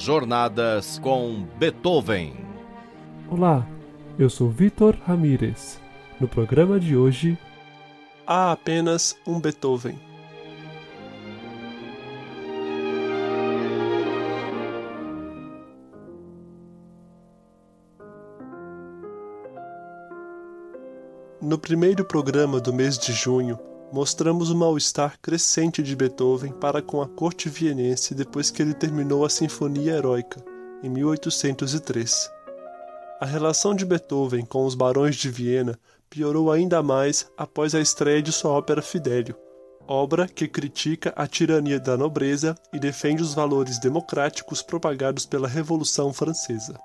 Jornadas com Beethoven. Olá, eu sou Vitor Ramírez. No programa de hoje, há apenas um Beethoven. No primeiro programa do mês de junho, mostramos o mal-estar crescente de Beethoven para com a corte vienense depois que ele terminou a Sinfonia Heroica, em 1803. A relação de Beethoven com os barões de Viena piorou ainda mais após a estreia de sua ópera Fidélio, obra que critica a tirania da nobreza e defende os valores democráticos propagados pela Revolução Francesa.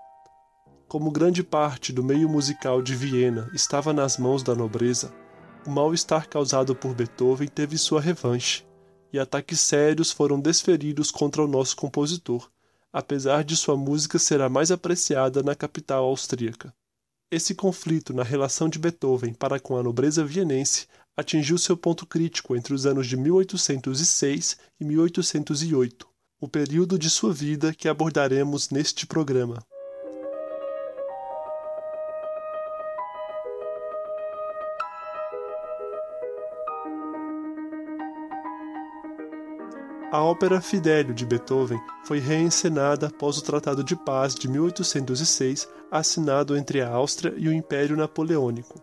Como grande parte do meio musical de Viena estava nas mãos da nobreza, o mal-estar causado por Beethoven teve sua revanche, e ataques sérios foram desferidos contra o nosso compositor, apesar de sua música ser a mais apreciada na capital austríaca. Esse conflito na relação de Beethoven para com a nobreza vienense atingiu seu ponto crítico entre os anos de 1806 e 1808, o período de sua vida que abordaremos neste programa. A ópera Fidelio de Beethoven foi reencenada após o Tratado de Paz de 1806, assinado entre a Áustria e o Império Napoleônico.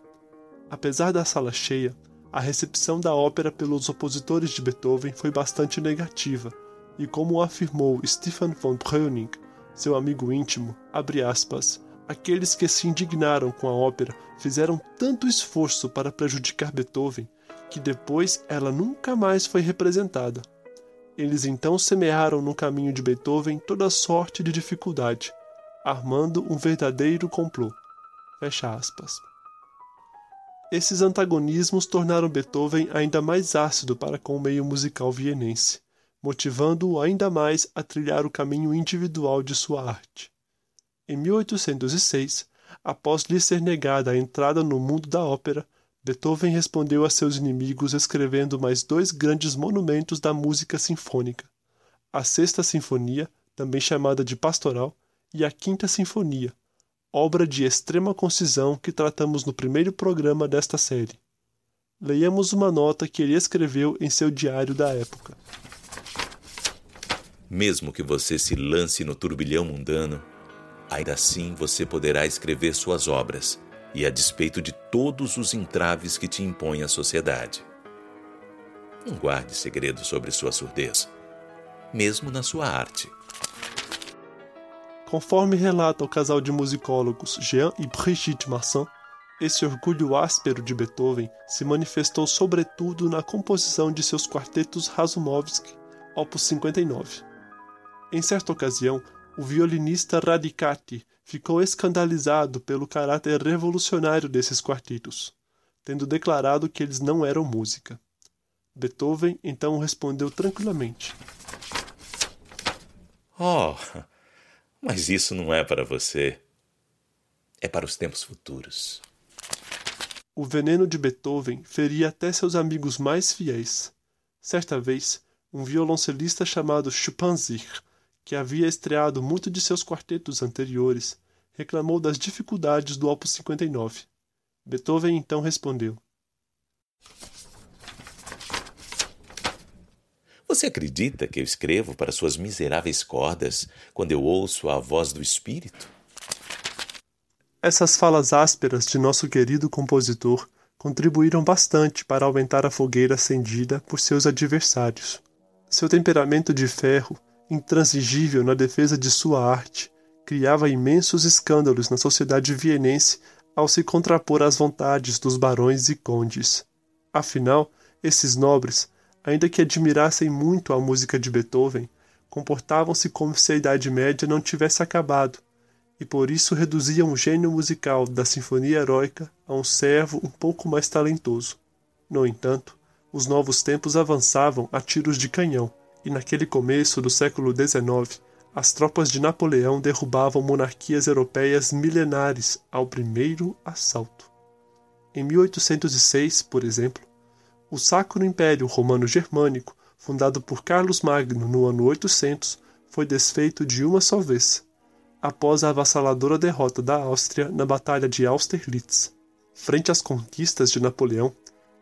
Apesar da sala cheia, a recepção da ópera pelos opositores de Beethoven foi bastante negativa, e como afirmou Stefan von Breuning, seu amigo íntimo, aspas, aqueles que se indignaram com a ópera fizeram tanto esforço para prejudicar Beethoven que depois ela nunca mais foi representada. Eles então semearam no caminho de Beethoven toda sorte de dificuldade, armando um verdadeiro complô. Fecha aspas. Esses antagonismos tornaram Beethoven ainda mais ácido para com o meio musical vienense, motivando-o ainda mais a trilhar o caminho individual de sua arte. Em 1806, após lhe ser negada a entrada no mundo da ópera, Beethoven respondeu a seus inimigos escrevendo mais dois grandes monumentos da música sinfônica: a Sexta Sinfonia, também chamada de Pastoral, e a Quinta Sinfonia, obra de extrema concisão que tratamos no primeiro programa desta série. Leiamos uma nota que ele escreveu em seu diário da época. Mesmo que você se lance no turbilhão mundano, ainda assim você poderá escrever suas obras e a despeito de todos os entraves que te impõe a sociedade. Não guarde segredo sobre sua surdez, mesmo na sua arte. Conforme relata o casal de musicólogos Jean e Brigitte Masson, esse orgulho áspero de Beethoven se manifestou sobretudo na composição de seus quartetos Razumovsky, opus 59. Em certa ocasião, o violinista Radicati ficou escandalizado pelo caráter revolucionário desses quartetos, tendo declarado que eles não eram música. Beethoven então respondeu tranquilamente: Oh, mas isso não é para você. É para os tempos futuros. O veneno de Beethoven feria até seus amigos mais fiéis. Certa vez, um violoncelista chamado Schuppanzich que havia estreado muito de seus quartetos anteriores, reclamou das dificuldades do Opus 59. Beethoven então respondeu: Você acredita que eu escrevo para suas miseráveis cordas quando eu ouço a voz do espírito? Essas falas ásperas de nosso querido compositor contribuíram bastante para aumentar a fogueira acendida por seus adversários. Seu temperamento de ferro intransigível na defesa de sua arte, criava imensos escândalos na sociedade vienense ao se contrapor às vontades dos barões e condes. Afinal, esses nobres, ainda que admirassem muito a música de Beethoven, comportavam-se como se a Idade Média não tivesse acabado, e por isso reduziam o gênio musical da Sinfonia Heróica a um servo um pouco mais talentoso. No entanto, os novos tempos avançavam a tiros de canhão, e naquele começo do século XIX, as tropas de Napoleão derrubavam monarquias europeias milenares ao primeiro assalto. Em 1806, por exemplo, o Sacro Império Romano Germânico, fundado por Carlos Magno no ano 800, foi desfeito de uma só vez, após a avassaladora derrota da Áustria na Batalha de Austerlitz. Frente às conquistas de Napoleão,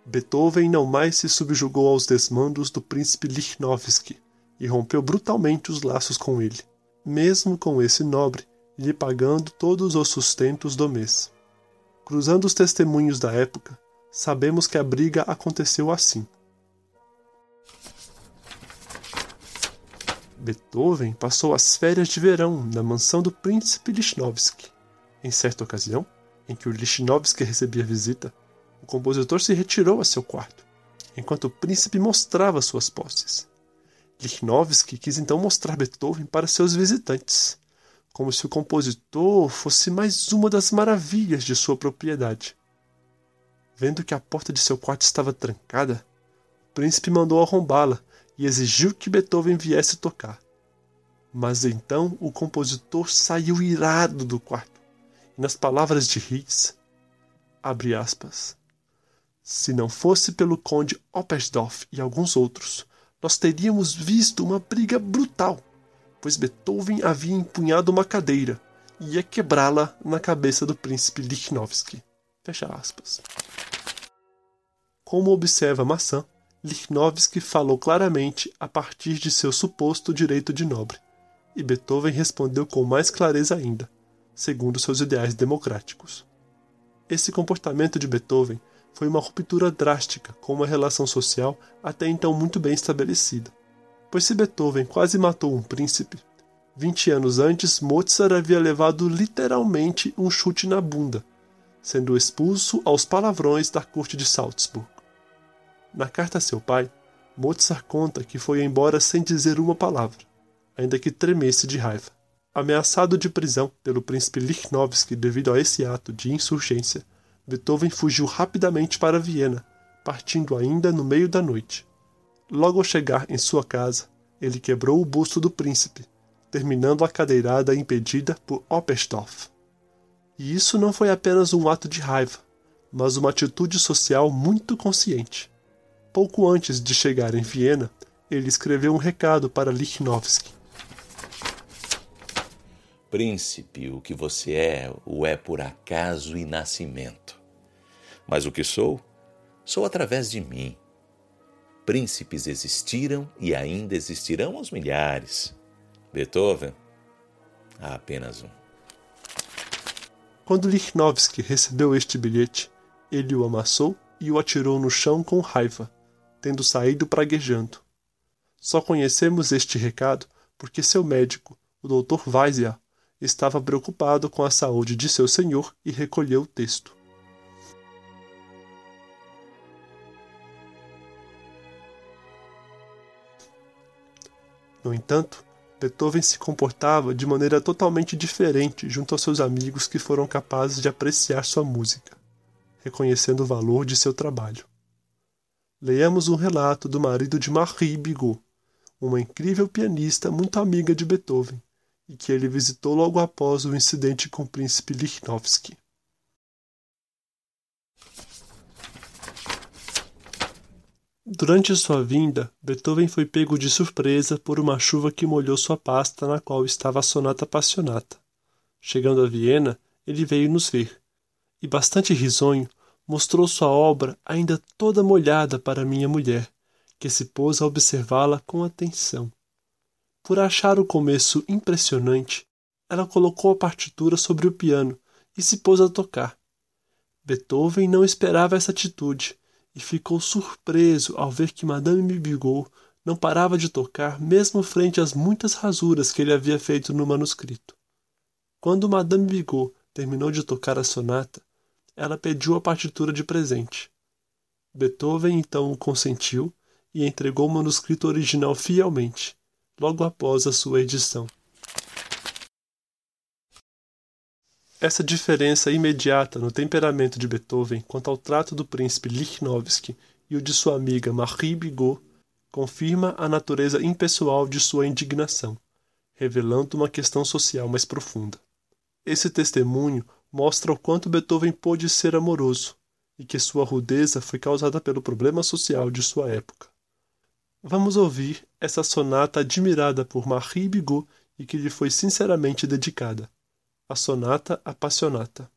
Beethoven não mais se subjugou aos desmandos do príncipe Lichnowsky e rompeu brutalmente os laços com ele, mesmo com esse nobre lhe pagando todos os sustentos do mês. Cruzando os testemunhos da época, sabemos que a briga aconteceu assim. Beethoven passou as férias de verão na mansão do príncipe Lichnowsky. Em certa ocasião, em que o Lichnowsky recebia visita, o compositor se retirou a seu quarto, enquanto o príncipe mostrava suas posses. Lichnowsky quis então mostrar Beethoven para seus visitantes, como se o compositor fosse mais uma das maravilhas de sua propriedade. Vendo que a porta de seu quarto estava trancada, o príncipe mandou arrombá-la e exigiu que Beethoven viesse tocar. Mas então o compositor saiu irado do quarto, e nas palavras de Ries, abre aspas, se não fosse pelo conde Oppersdorff e alguns outros, nós teríamos visto uma briga brutal, pois Beethoven havia empunhado uma cadeira e ia quebrá-la na cabeça do príncipe Lichnowsky. Fecha aspas. Como observa Maçã, Lichnowsky falou claramente a partir de seu suposto direito de nobre, e Beethoven respondeu com mais clareza ainda, segundo seus ideais democráticos. Esse comportamento de Beethoven foi uma ruptura drástica com uma relação social até então muito bem estabelecida. Pois se Beethoven quase matou um príncipe, 20 anos antes Mozart havia levado literalmente um chute na bunda, sendo expulso aos palavrões da corte de Salzburg. Na carta a seu pai, Mozart conta que foi embora sem dizer uma palavra, ainda que tremesse de raiva. Ameaçado de prisão pelo príncipe Lichnowsky devido a esse ato de insurgência, Beethoven fugiu rapidamente para Viena, partindo ainda no meio da noite. Logo ao chegar em sua casa, ele quebrou o busto do príncipe, terminando a cadeirada impedida por Oppersdorff. E isso não foi apenas um ato de raiva, mas uma atitude social muito consciente. Pouco antes de chegar em Viena, ele escreveu um recado para Lichnowsky. Príncipe, o que você é, o é por acaso e nascimento. Mas o que sou, sou através de mim. Príncipes existiram e ainda existirão aos milhares. Beethoven, há apenas um. Quando Lichnowsky recebeu este bilhete, ele o amassou e o atirou no chão com raiva tendo saído praguejando. Só conhecemos este recado porque seu médico, o Dr. Weizia, estava preocupado com a saúde de seu senhor e recolheu o texto. No entanto, Beethoven se comportava de maneira totalmente diferente junto aos seus amigos que foram capazes de apreciar sua música, reconhecendo o valor de seu trabalho leamos um relato do marido de Marie Bigot, uma incrível pianista muito amiga de Beethoven, e que ele visitou logo após o incidente com o príncipe Lichnowsky. Durante sua vinda, Beethoven foi pego de surpresa por uma chuva que molhou sua pasta na qual estava a sonata passionata. Chegando a Viena, ele veio nos ver, e bastante risonho, mostrou sua obra ainda toda molhada para minha mulher, que se pôs a observá-la com atenção. Por achar o começo impressionante, ela colocou a partitura sobre o piano e se pôs a tocar. Beethoven não esperava essa atitude e ficou surpreso ao ver que Madame Bigot não parava de tocar mesmo frente às muitas rasuras que ele havia feito no manuscrito. Quando Madame Bigot terminou de tocar a sonata, ela pediu a partitura de presente. Beethoven então consentiu e entregou o manuscrito original fielmente, logo após a sua edição. Essa diferença imediata no temperamento de Beethoven quanto ao trato do príncipe Lichnowsky e o de sua amiga Marie Bigot confirma a natureza impessoal de sua indignação, revelando uma questão social mais profunda. Esse testemunho mostra o quanto Beethoven pôde ser amoroso e que sua rudeza foi causada pelo problema social de sua época. Vamos ouvir essa sonata admirada por Marie Bigot e que lhe foi sinceramente dedicada. A Sonata Appassionata.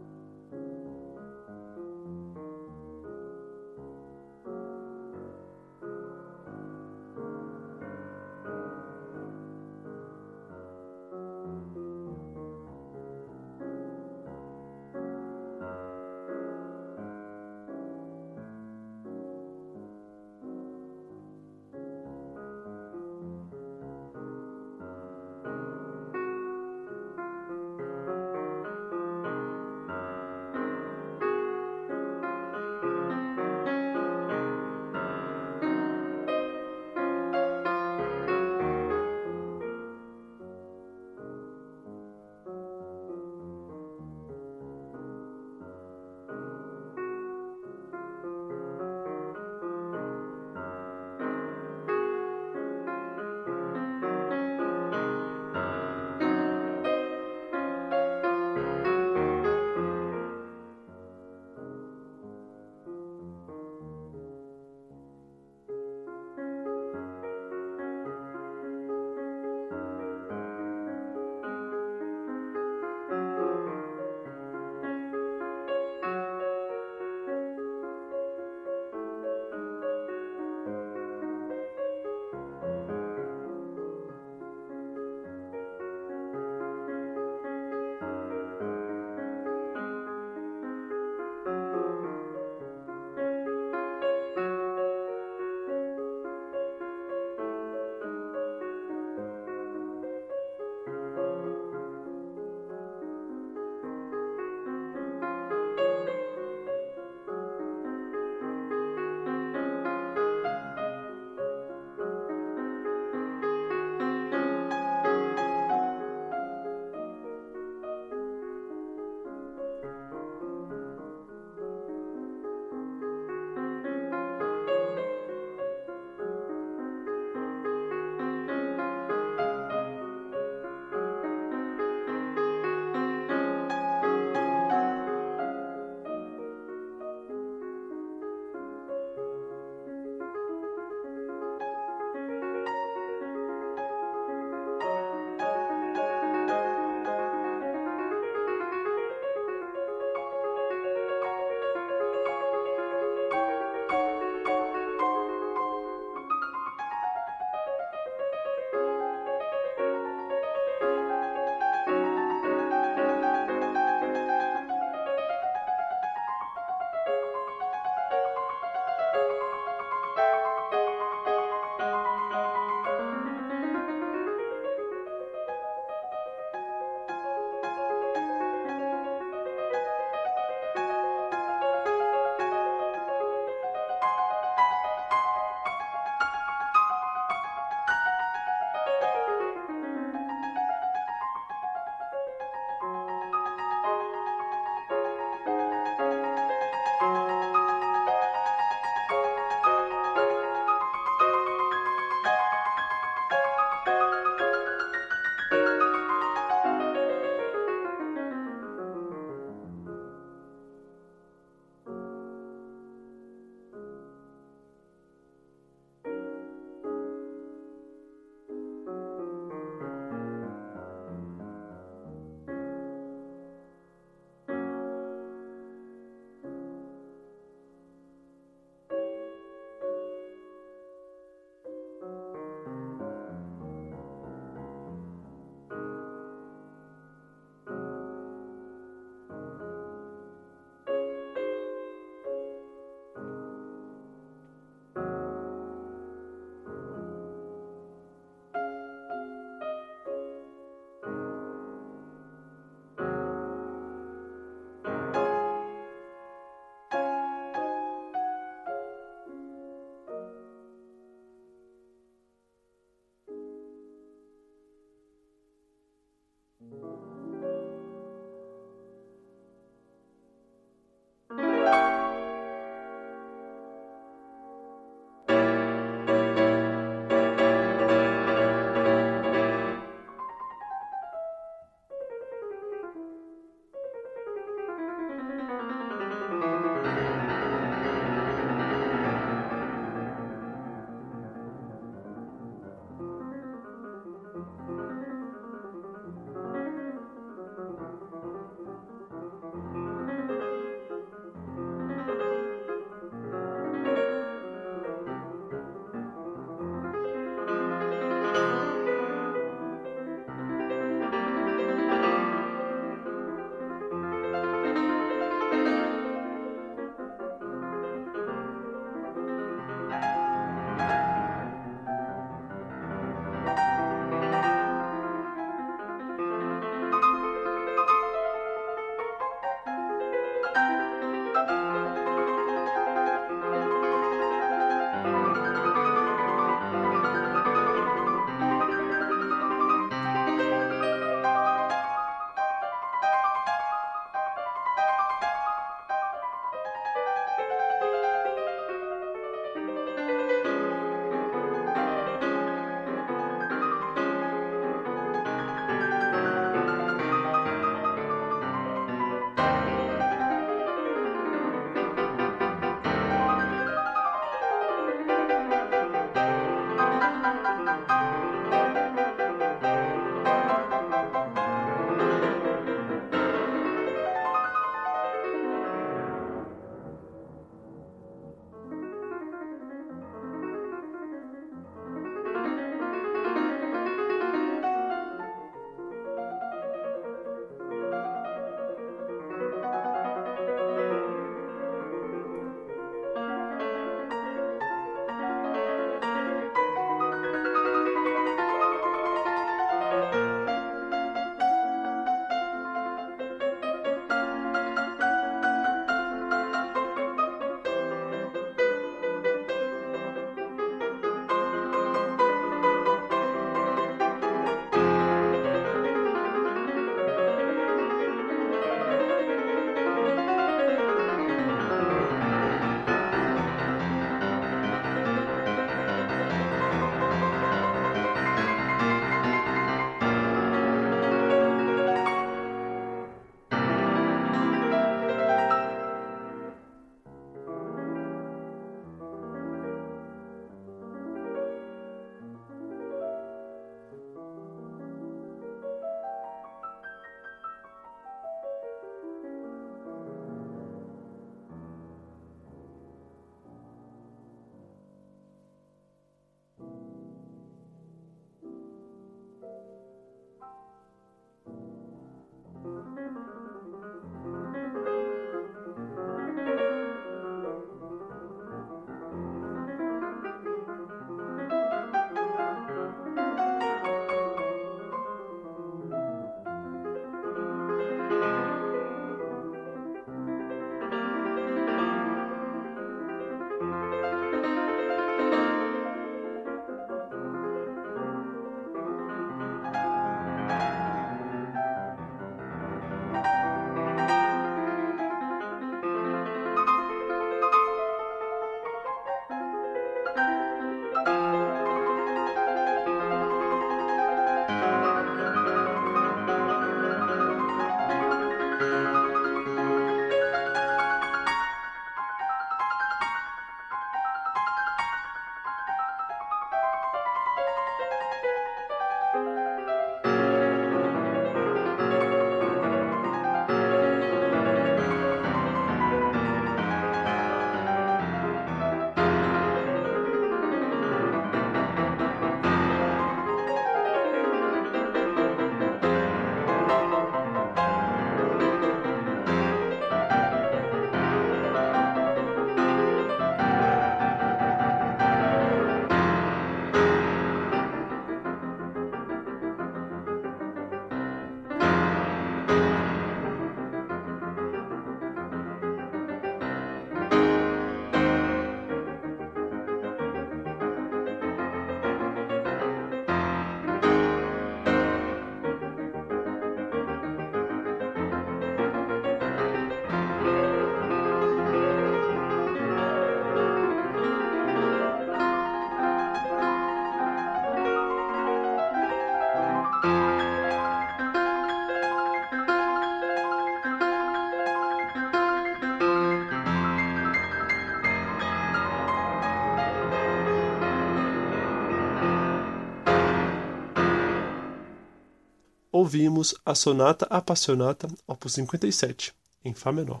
Ouvimos a Sonata Appassionata, opus 57, em Fá menor.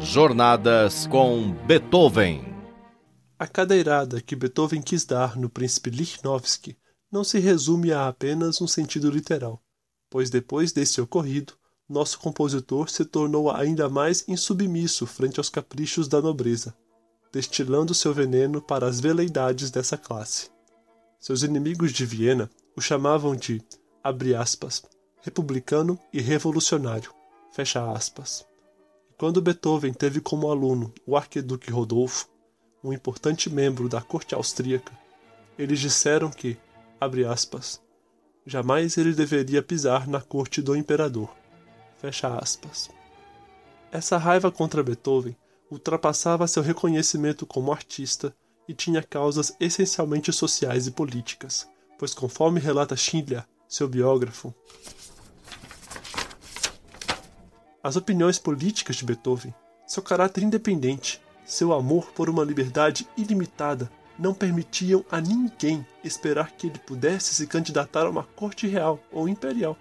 Jornadas com Beethoven. A cadeirada que Beethoven quis dar no príncipe Lichnowsky não se resume a apenas um sentido literal, pois depois desse ocorrido, nosso compositor se tornou ainda mais insubmisso frente aos caprichos da nobreza, destilando seu veneno para as veleidades dessa classe. Seus inimigos de Viena o chamavam de, abre aspas, republicano e revolucionário, fecha aspas. Quando Beethoven teve como aluno o arquiduque Rodolfo, um importante membro da corte austríaca, eles disseram que, abre aspas, jamais ele deveria pisar na corte do imperador. Fecha aspas. Essa raiva contra Beethoven ultrapassava seu reconhecimento como artista e tinha causas essencialmente sociais e políticas, pois conforme relata Schindler, seu biógrafo, as opiniões políticas de Beethoven, seu caráter independente, seu amor por uma liberdade ilimitada não permitiam a ninguém esperar que ele pudesse se candidatar a uma corte real ou imperial,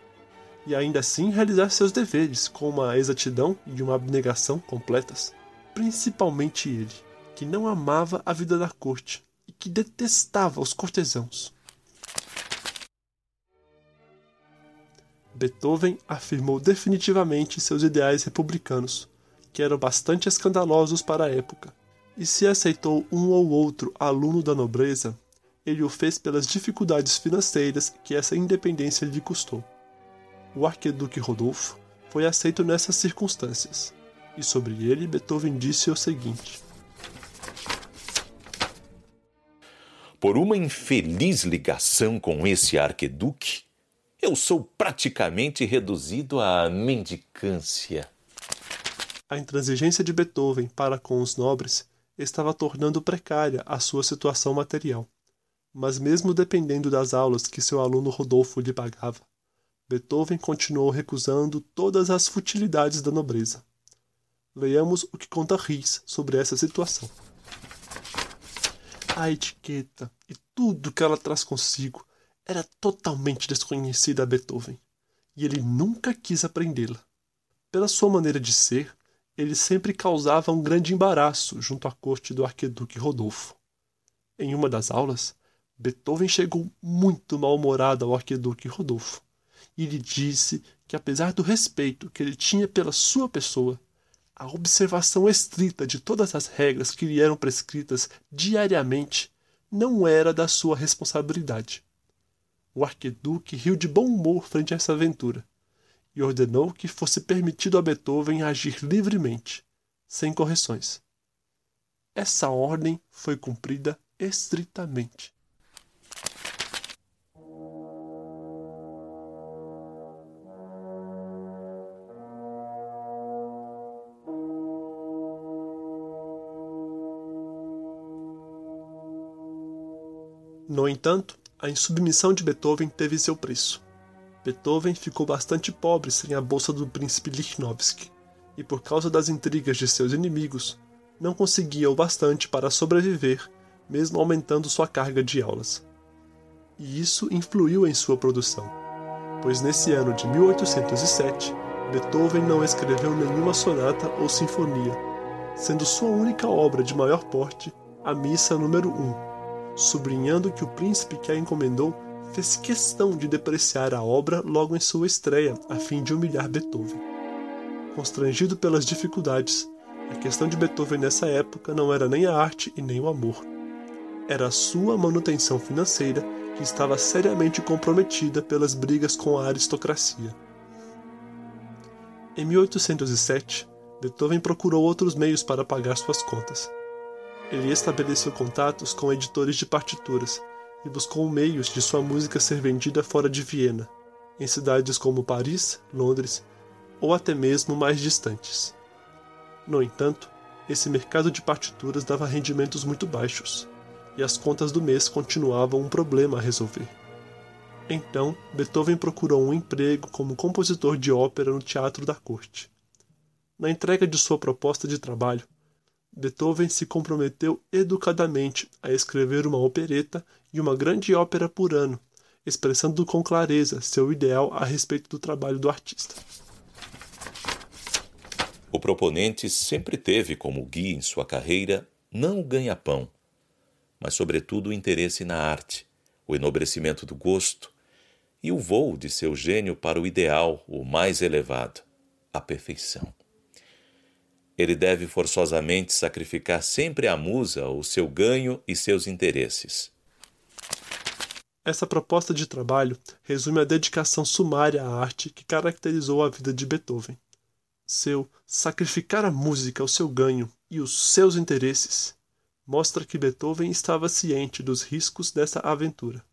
e ainda assim realizar seus deveres com uma exatidão e uma abnegação completas. Principalmente ele, que não amava a vida da corte e que detestava os cortesãos. Beethoven afirmou definitivamente seus ideais republicanos, que eram bastante escandalosos para a época, e se aceitou um ou outro aluno da nobreza, ele o fez pelas dificuldades financeiras que essa independência lhe custou. O arquiduque Rodolfo foi aceito nessas circunstâncias, e sobre ele Beethoven disse o seguinte: Por uma infeliz ligação com esse arqueduque, eu sou praticamente reduzido à mendicância. A intransigência de Beethoven para com os nobres estava tornando precária a sua situação material. Mas, mesmo dependendo das aulas que seu aluno Rodolfo lhe pagava, Beethoven continuou recusando todas as futilidades da nobreza. Leiamos o que conta Ries sobre essa situação. A etiqueta e tudo que ela traz consigo era totalmente desconhecida a Beethoven, e ele nunca quis aprendê-la. Pela sua maneira de ser, ele sempre causava um grande embaraço junto à corte do arquiduque Rodolfo. Em uma das aulas, Beethoven chegou muito mal-humorado ao arquiduque Rodolfo e lhe disse que, apesar do respeito que ele tinha pela sua pessoa, a observação estrita de todas as regras que lhe eram prescritas diariamente não era da sua responsabilidade. O arquiduque riu de bom humor frente a essa aventura e ordenou que fosse permitido a Beethoven agir livremente, sem correções. Essa ordem foi cumprida estritamente. No entanto, a insubmissão de Beethoven teve seu preço. Beethoven ficou bastante pobre sem a bolsa do príncipe Lichnowsky, e por causa das intrigas de seus inimigos, não conseguia o bastante para sobreviver, mesmo aumentando sua carga de aulas. E isso influiu em sua produção, pois nesse ano de 1807, Beethoven não escreveu nenhuma sonata ou sinfonia, sendo sua única obra de maior porte a Missa número 1, sublinhando que o príncipe que a encomendou fez questão de depreciar a obra logo em sua estreia, a fim de humilhar Beethoven. Constrangido pelas dificuldades, a questão de Beethoven nessa época não era nem a arte e nem o amor. Era a sua manutenção financeira que estava seriamente comprometida pelas brigas com a aristocracia. Em 1807, Beethoven procurou outros meios para pagar suas contas. Ele estabeleceu contatos com editores de partituras e buscou meios de sua música ser vendida fora de Viena, em cidades como Paris, Londres ou até mesmo mais distantes. No entanto, esse mercado de partituras dava rendimentos muito baixos, e as contas do mês continuavam um problema a resolver. Então, Beethoven procurou um emprego como compositor de ópera no teatro da corte. Na entrega de sua proposta de trabalho, Beethoven se comprometeu educadamente a escrever uma opereta e uma grande ópera por ano, expressando com clareza seu ideal a respeito do trabalho do artista. O proponente sempre teve como guia em sua carreira não o ganha-pão, mas, sobretudo, o interesse na arte, o enobrecimento do gosto e o voo de seu gênio para o ideal, o mais elevado, a perfeição. Ele deve forçosamente sacrificar sempre à musa o seu ganho e seus interesses. Essa proposta de trabalho resume a dedicação sumária à arte que caracterizou a vida de Beethoven. Seu sacrificar a música ao seu ganho e os seus interesses mostra que Beethoven estava ciente dos riscos dessa aventura.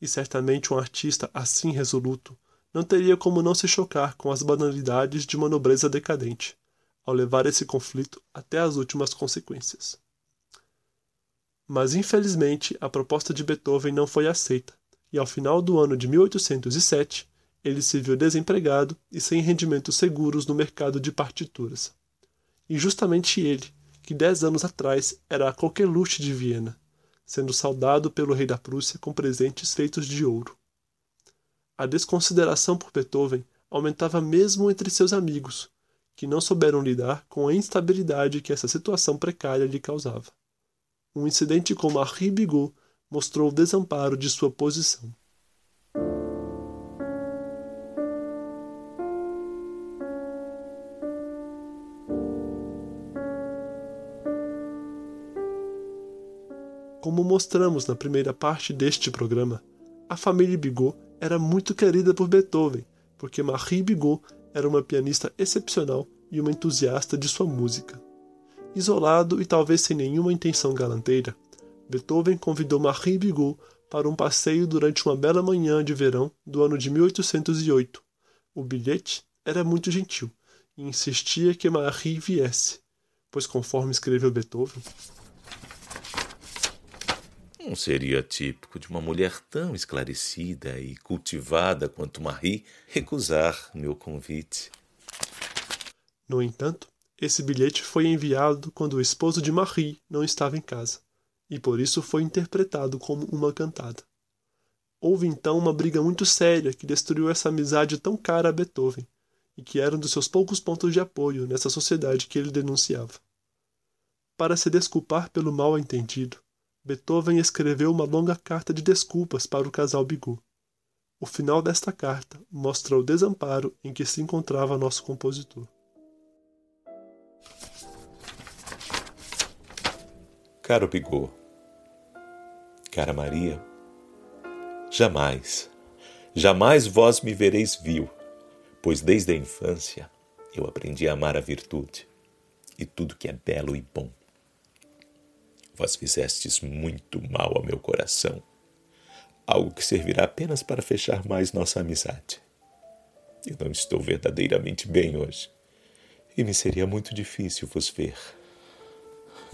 E certamente um artista assim resoluto não teria como não se chocar com as banalidades de uma nobreza decadente, ao levar esse conflito até as últimas consequências. Mas infelizmente a proposta de Beethoven não foi aceita, e ao final do ano de 1807 ele se viu desempregado e sem rendimentos seguros no mercado de partituras. E justamente ele, que dez anos atrás era a coqueluche de Viena, sendo saudado pelo rei da Prússia com presentes feitos de ouro. A desconsideração por Beethoven aumentava mesmo entre seus amigos, que não souberam lidar com a instabilidade que essa situação precária lhe causava um incidente como Marie Bigot mostrou o desamparo de sua posição. Como mostramos na primeira parte deste programa, a família Bigot era muito querida por Beethoven, porque Marie Bigot era uma pianista excepcional e uma entusiasta de sua música. Isolado e talvez sem nenhuma intenção galanteira, Beethoven convidou Marie Bigot para um passeio durante uma bela manhã de verão do ano de 1808. O bilhete era muito gentil e insistia que Marie viesse, pois, conforme escreveu Beethoven, não seria típico de uma mulher tão esclarecida e cultivada quanto Marie recusar meu convite. No entanto, esse bilhete foi enviado quando o esposo de Marie não estava em casa, e por isso foi interpretado como uma cantada. Houve então uma briga muito séria que destruiu essa amizade tão cara a Beethoven, e que era um dos seus poucos pontos de apoio nessa sociedade que ele denunciava. Para se desculpar pelo mal entendido, Beethoven escreveu uma longa carta de desculpas para o casal Bigot. O final desta carta mostra o desamparo em que se encontrava nosso compositor. Caro Bigot, cara Maria, jamais, jamais vós me vereis vil, pois desde a infância eu aprendi a amar a virtude e tudo que é belo e bom. Vós fizestes muito mal ao meu coração, algo que servirá apenas para fechar mais nossa amizade. Eu não estou verdadeiramente bem hoje, e me seria muito difícil vos ver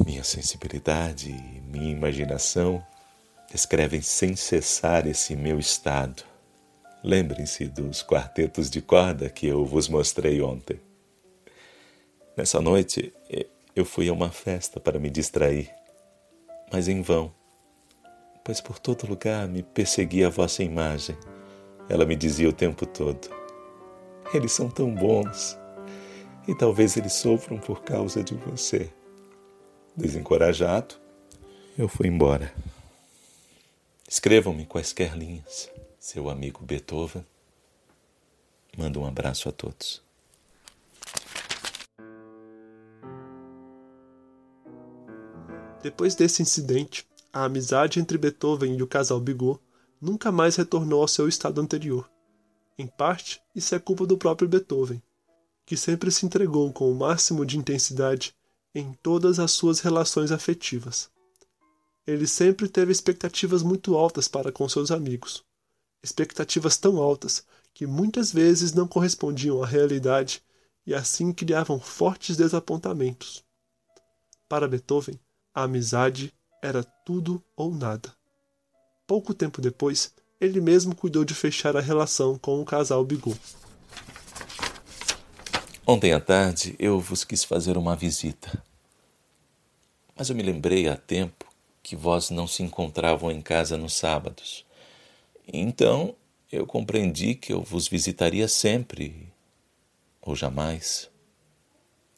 minha sensibilidade e minha imaginação descrevem sem cessar esse meu estado. Lembrem-se dos quartetos de corda que eu vos mostrei ontem. Nessa noite eu fui a uma festa para me distrair, mas em vão, pois por todo lugar me perseguia a vossa imagem. Ela me dizia o tempo todo: Eles são tão bons, e talvez eles sofram por causa de você. Desencorajado, eu fui embora. Escrevam-me quaisquer linhas, seu amigo Beethoven. Manda um abraço a todos. Depois desse incidente, a amizade entre Beethoven e o casal Bigot nunca mais retornou ao seu estado anterior. Em parte, isso é culpa do próprio Beethoven, que sempre se entregou com o máximo de intensidade em todas as suas relações afetivas. Ele sempre teve expectativas muito altas para com seus amigos, expectativas tão altas que muitas vezes não correspondiam à realidade e assim criavam fortes desapontamentos. Para Beethoven, a amizade era tudo ou nada. Pouco tempo depois, ele mesmo cuidou de fechar a relação com o casal Bigot. Ontem à tarde eu vos quis fazer uma visita. Mas eu me lembrei há tempo que vós não se encontravam em casa nos sábados. Então eu compreendi que eu vos visitaria sempre, ou jamais.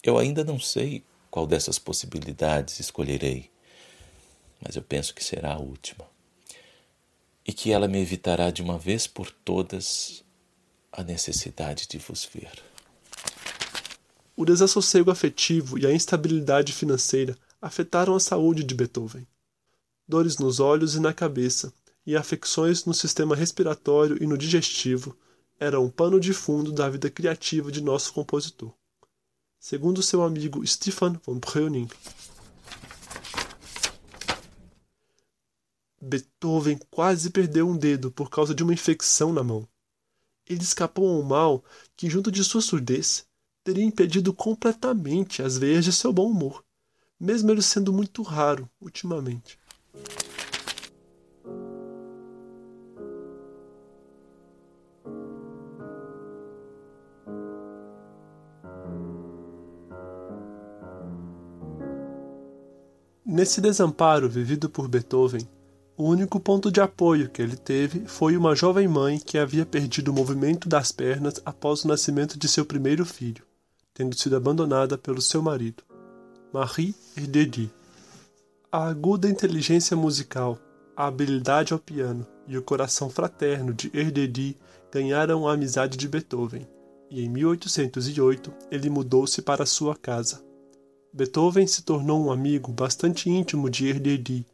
Eu ainda não sei qual dessas possibilidades escolherei, mas eu penso que será a última. E que ela me evitará de uma vez por todas a necessidade de vos ver. O desassossego afetivo e a instabilidade financeira afetaram a saúde de Beethoven. Dores nos olhos e na cabeça, e afecções no sistema respiratório e no digestivo eram um pano de fundo da vida criativa de nosso compositor. Segundo seu amigo Stefan von Breuning, Beethoven quase perdeu um dedo por causa de uma infecção na mão. Ele escapou a um mal que, junto de sua surdez, teria impedido completamente as veias de seu bom humor, mesmo ele sendo muito raro ultimamente. Nesse desamparo vivido por Beethoven, o único ponto de apoio que ele teve foi uma jovem mãe que havia perdido o movimento das pernas após o nascimento de seu primeiro filho, tendo sido abandonada pelo seu marido, Marie Erdedi. A aguda inteligência musical, a habilidade ao piano e o coração fraterno de Erdedi ganharam a amizade de Beethoven, e em 1808 ele mudou-se para sua casa. Beethoven se tornou um amigo bastante íntimo de Erdedi,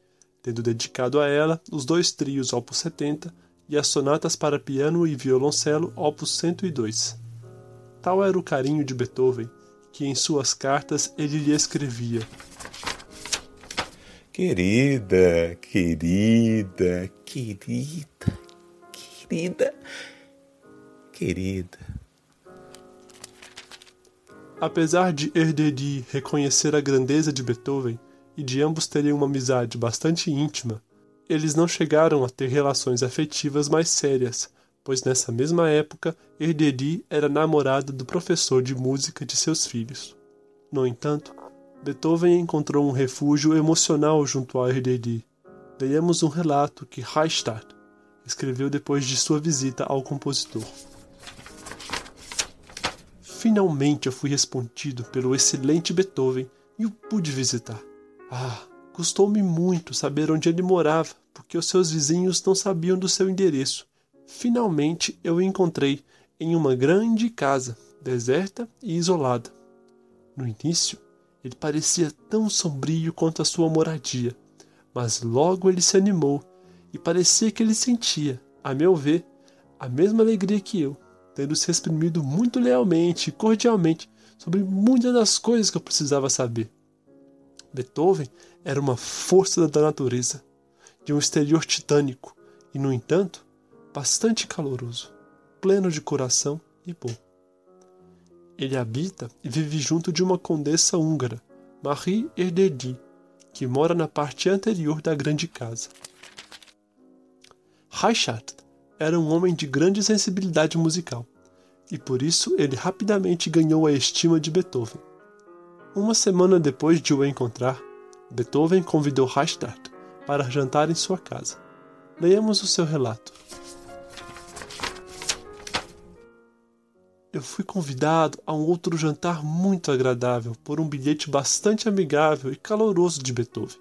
tendo dedicado a ela os dois trios Opus 70 e as sonatas para piano e violoncelo Opus 102. Tal era o carinho de Beethoven que em suas cartas ele lhe escrevia: Querida, querida, querida, querida, querida. Apesar de Erdedi reconhecer a grandeza de Beethoven e de ambos terem uma amizade bastante íntima, eles não chegaram a ter relações afetivas mais sérias, pois nessa mesma época Erdedi era namorada do professor de música de seus filhos. No entanto, Beethoven encontrou um refúgio emocional junto a Erdedi. Leemos um relato que Reichstadt escreveu depois de sua visita ao compositor. Finalmente eu fui respondido pelo excelente Beethoven e o pude visitar. Ah, custou-me muito saber onde ele morava, porque os seus vizinhos não sabiam do seu endereço. Finalmente eu o encontrei em uma grande casa, deserta e isolada. No início, ele parecia tão sombrio quanto a sua moradia, mas logo ele se animou e parecia que ele sentia, a meu ver, a mesma alegria que eu, tendo se exprimido muito lealmente e cordialmente sobre muitas das coisas que eu precisava saber. Beethoven era uma força da natureza, de um exterior titânico e, no entanto, bastante caloroso, pleno de coração e bom. Ele habita e vive junto de uma condessa húngara, Marie Erdedi, que mora na parte anterior da grande casa. Reichard era um homem de grande sensibilidade musical, e por isso ele rapidamente ganhou a estima de Beethoven. Uma semana depois de o encontrar, Beethoven convidou Reichard para jantar em sua casa. Leamos o seu relato. Eu fui convidado a um outro jantar muito agradável por um bilhete bastante amigável e caloroso de Beethoven,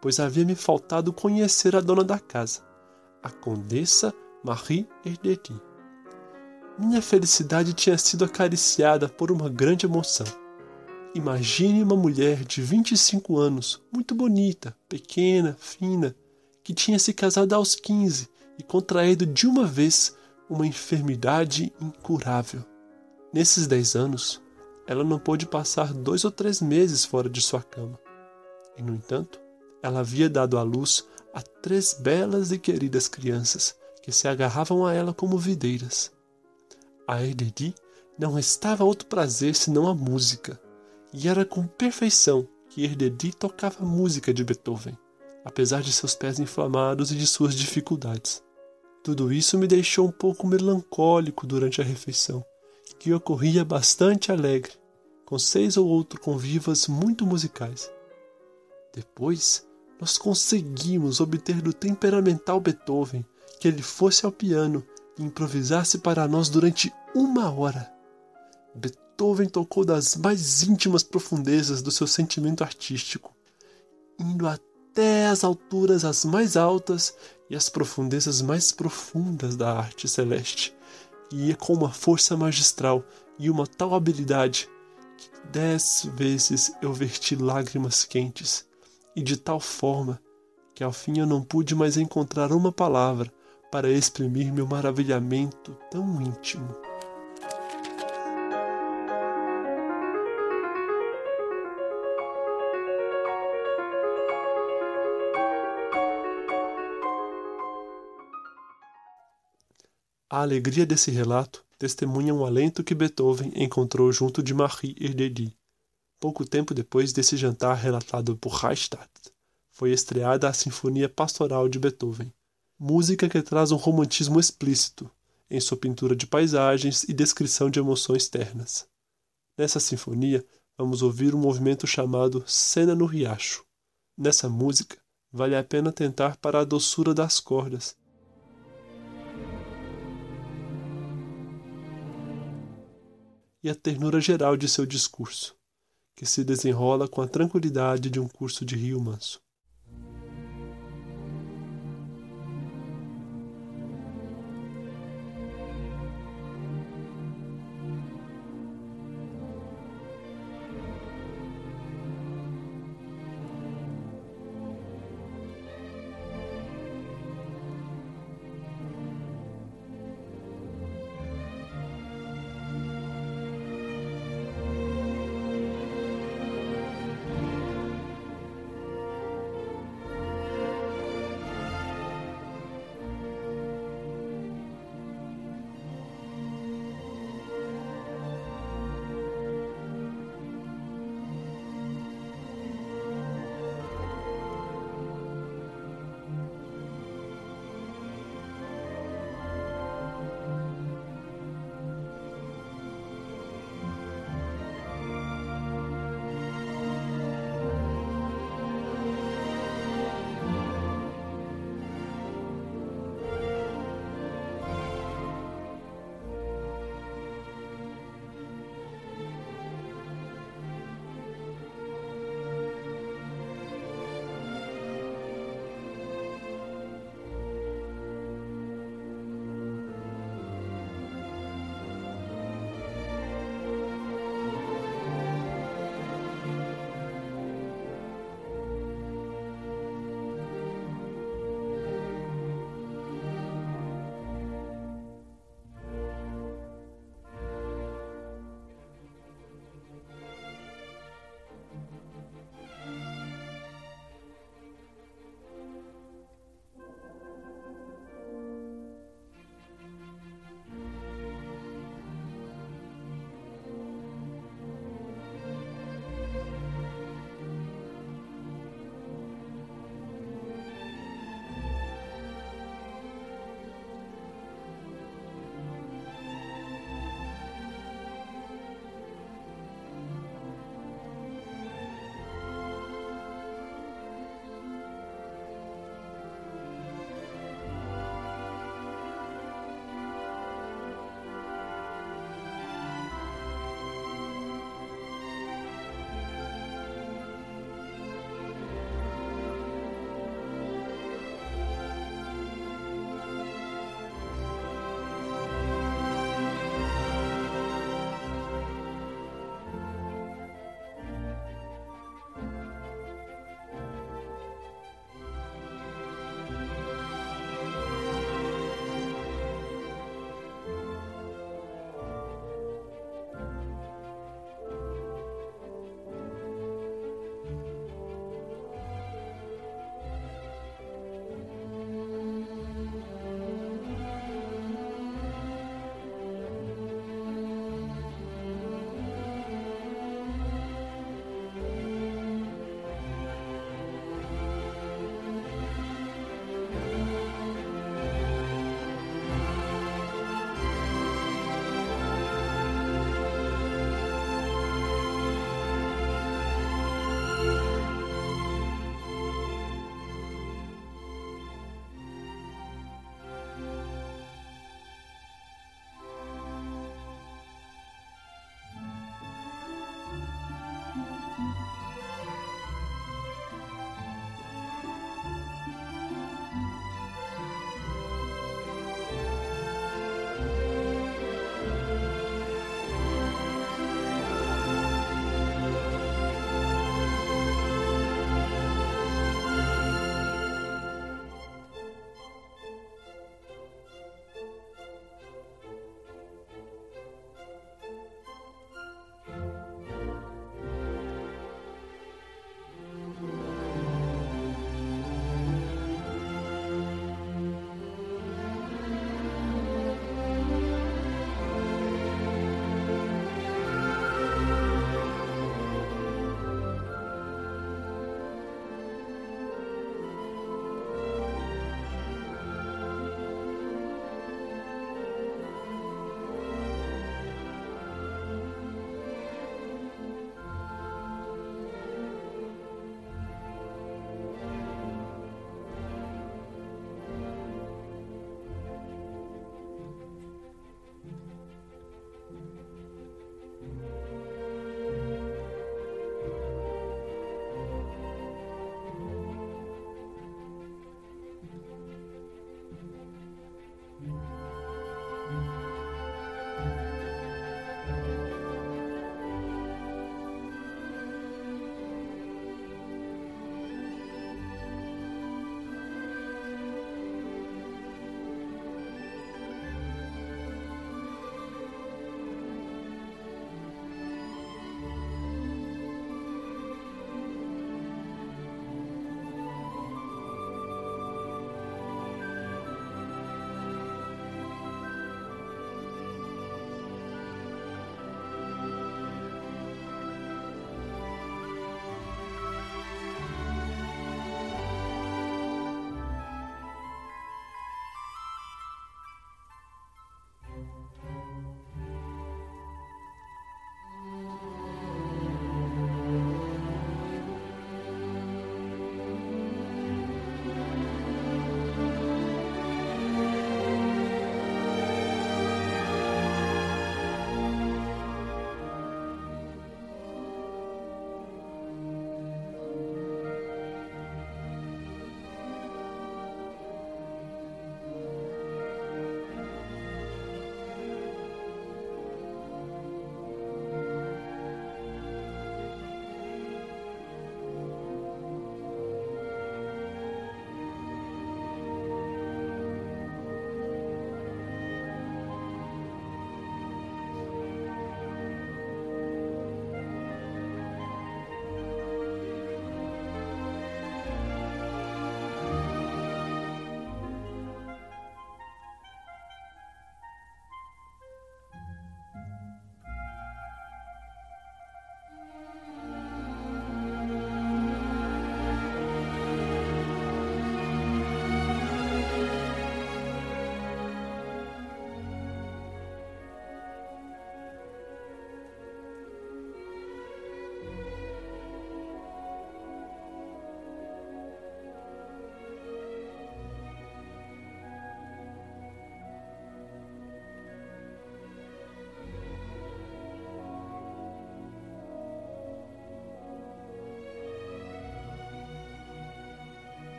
pois havia me faltado conhecer a dona da casa, a Condessa Marie Erdeti. Minha felicidade tinha sido acariciada por uma grande emoção. Imagine uma mulher de 25 anos, muito bonita, pequena, fina, que tinha se casado aos 15 e contraído de uma vez uma enfermidade incurável. Nesses dez anos, ela não pôde passar dois ou três meses fora de sua cama. E, no entanto, ela havia dado à luz a três belas e queridas crianças que se agarravam a ela como videiras. A Erdedi não restava outro prazer senão a música, e era com perfeição que Erdedi tocava a música de Beethoven, apesar de seus pés inflamados e de suas dificuldades. Tudo isso me deixou um pouco melancólico durante a refeição, que ocorria bastante alegre, com seis ou oito convivas muito musicais. Depois, nós conseguimos obter do temperamental Beethoven que ele fosse ao piano e improvisasse para nós durante uma hora. Beethoven tocou das mais íntimas profundezas do seu sentimento artístico, indo até as alturas as mais altas e as profundezas mais profundas da arte celeste, e ia com uma força magistral e uma tal habilidade que dez vezes eu verti lágrimas quentes, e de tal forma que ao fim eu não pude mais encontrar uma palavra para exprimir meu maravilhamento tão íntimo. A alegria desse relato testemunha um alento que Beethoven encontrou junto de Marie Erdedi. Pouco tempo depois desse jantar relatado por Reichstadt, foi estreada a Sinfonia Pastoral de Beethoven, música que traz um romantismo explícito em sua pintura de paisagens e descrição de emoções ternas. Nessa sinfonia, vamos ouvir um movimento chamado Cena no Riacho. Nessa música, vale a pena tentar para a doçura das cordas e a ternura geral de seu discurso, que se desenrola com a tranquilidade de um curso de rio manso.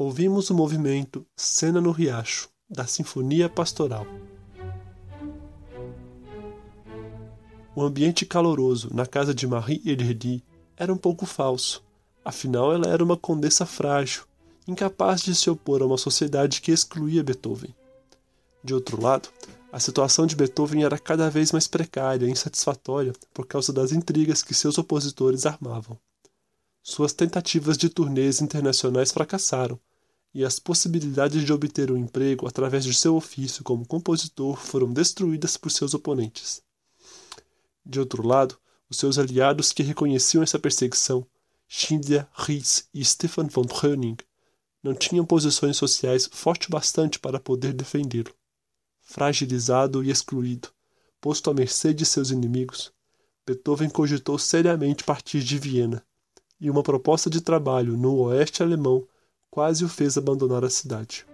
Ouvimos o movimento Cena no Riacho, da Sinfonia Pastoral. O ambiente caloroso na casa de Marie Edredi era um pouco falso, afinal ela era uma condessa frágil, incapaz de se opor a uma sociedade que excluía Beethoven. De outro lado, a situação de Beethoven era cada vez mais precária e insatisfatória por causa das intrigas que seus opositores armavam. Suas tentativas de turnês internacionais fracassaram, e as possibilidades de obter um emprego através de seu ofício como compositor foram destruídas por seus oponentes. De outro lado, os seus aliados que reconheciam essa perseguição, Schindler, Ries e Stefan von Tröning, não tinham posições sociais fortes bastante para poder defendê-lo. Fragilizado e excluído, posto à mercê de seus inimigos, Beethoven cogitou seriamente partir de Viena, e uma proposta de trabalho no oeste alemão quase o fez abandonar a cidade.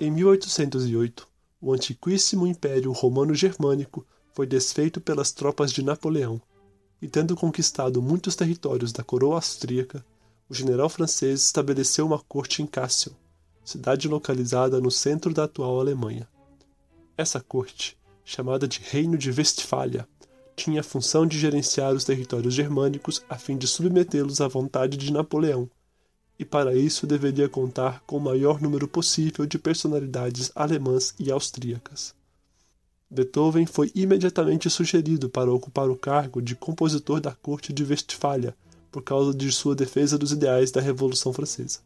Em 1808, o antiquíssimo Império Romano-Germânico foi desfeito pelas tropas de Napoleão, e tendo conquistado muitos territórios da coroa austríaca, o general francês estabeleceu uma corte em Kassel, cidade localizada no centro da atual Alemanha. Essa corte, chamada de Reino de Westfália, tinha a função de gerenciar os territórios germânicos a fim de submetê-los à vontade de Napoleão e para isso deveria contar com o maior número possível de personalidades alemãs e austríacas. Beethoven foi imediatamente sugerido para ocupar o cargo de compositor da corte de Westfália por causa de sua defesa dos ideais da Revolução Francesa.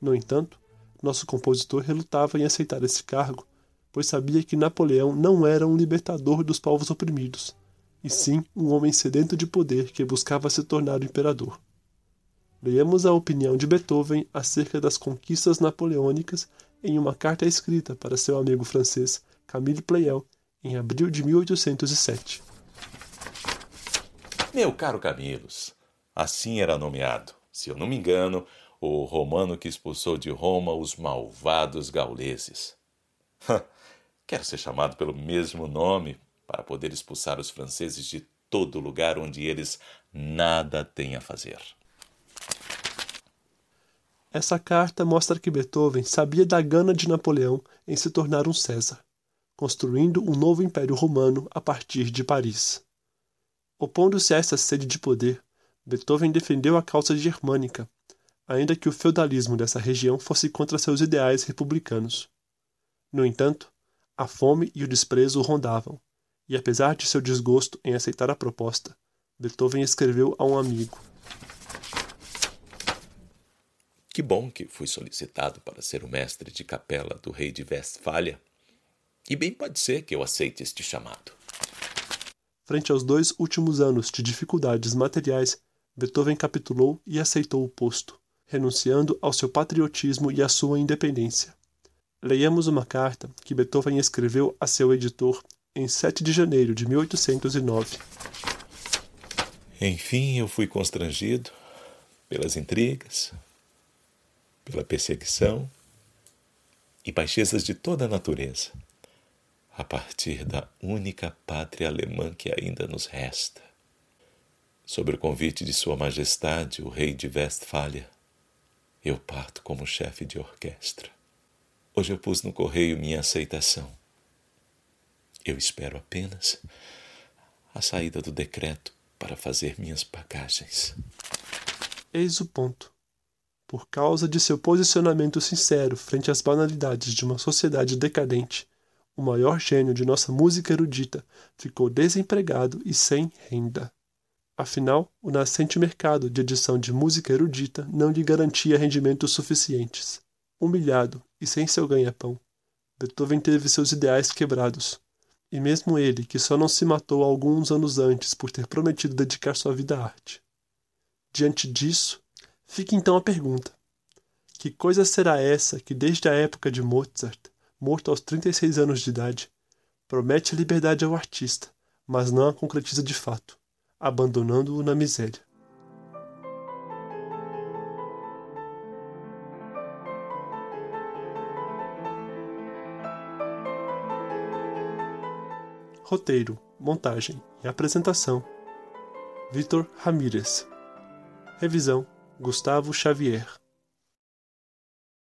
No entanto, nosso compositor relutava em aceitar esse cargo, pois sabia que Napoleão não era um libertador dos povos oprimidos, e sim um homem sedento de poder que buscava se tornar o imperador. Leemos a opinião de Beethoven acerca das conquistas napoleônicas em uma carta escrita para seu amigo francês Camille Pleyel em abril de 1807. Meu caro Camillus, assim era nomeado, se eu não me engano, o romano que expulsou de Roma os malvados gauleses. Quero ser chamado pelo mesmo nome para poder expulsar os franceses de todo lugar onde eles nada têm a fazer. Essa carta mostra que Beethoven sabia da gana de Napoleão em se tornar um César, construindo um novo império romano a partir de Paris. Opondo-se a essa sede de poder, Beethoven defendeu a causa germânica, ainda que o feudalismo dessa região fosse contra seus ideais republicanos. No entanto, a fome e o desprezo o rondavam, e apesar de seu desgosto em aceitar a proposta, Beethoven escreveu a um amigo Que bom que fui solicitado para ser o mestre de capela do rei de Westfália. E bem pode ser que eu aceite este chamado. Frente aos dois últimos anos de dificuldades materiais, Beethoven capitulou e aceitou o posto, renunciando ao seu patriotismo e à sua independência. Leiamos uma carta que Beethoven escreveu a seu editor em 7 de janeiro de 1809. Enfim, eu fui constrangido pelas intrigas, pela perseguição e baixezas de toda a natureza, a partir da única pátria alemã que ainda nos resta. Sobre o convite de Sua Majestade, o Rei de Westfália, eu parto como chefe de orquestra. Hoje eu pus no correio minha aceitação. Eu espero apenas a saída do decreto para fazer minhas bagagens. Eis o ponto por causa de seu posicionamento sincero frente às banalidades de uma sociedade decadente, o maior gênio de nossa música erudita ficou desempregado e sem renda. Afinal, o nascente mercado de edição de música erudita não lhe garantia rendimentos suficientes. Humilhado e sem seu ganha-pão, Beethoven teve seus ideais quebrados. E mesmo ele, que só não se matou alguns anos antes por ter prometido dedicar sua vida à arte. Diante disso, Fica então a pergunta: que coisa será essa que, desde a época de Mozart, morto aos 36 anos de idade, promete a liberdade ao artista, mas não a concretiza de fato, abandonando-o na miséria. Roteiro, montagem e apresentação: Vitor Ramírez. Revisão: Gustavo Xavier.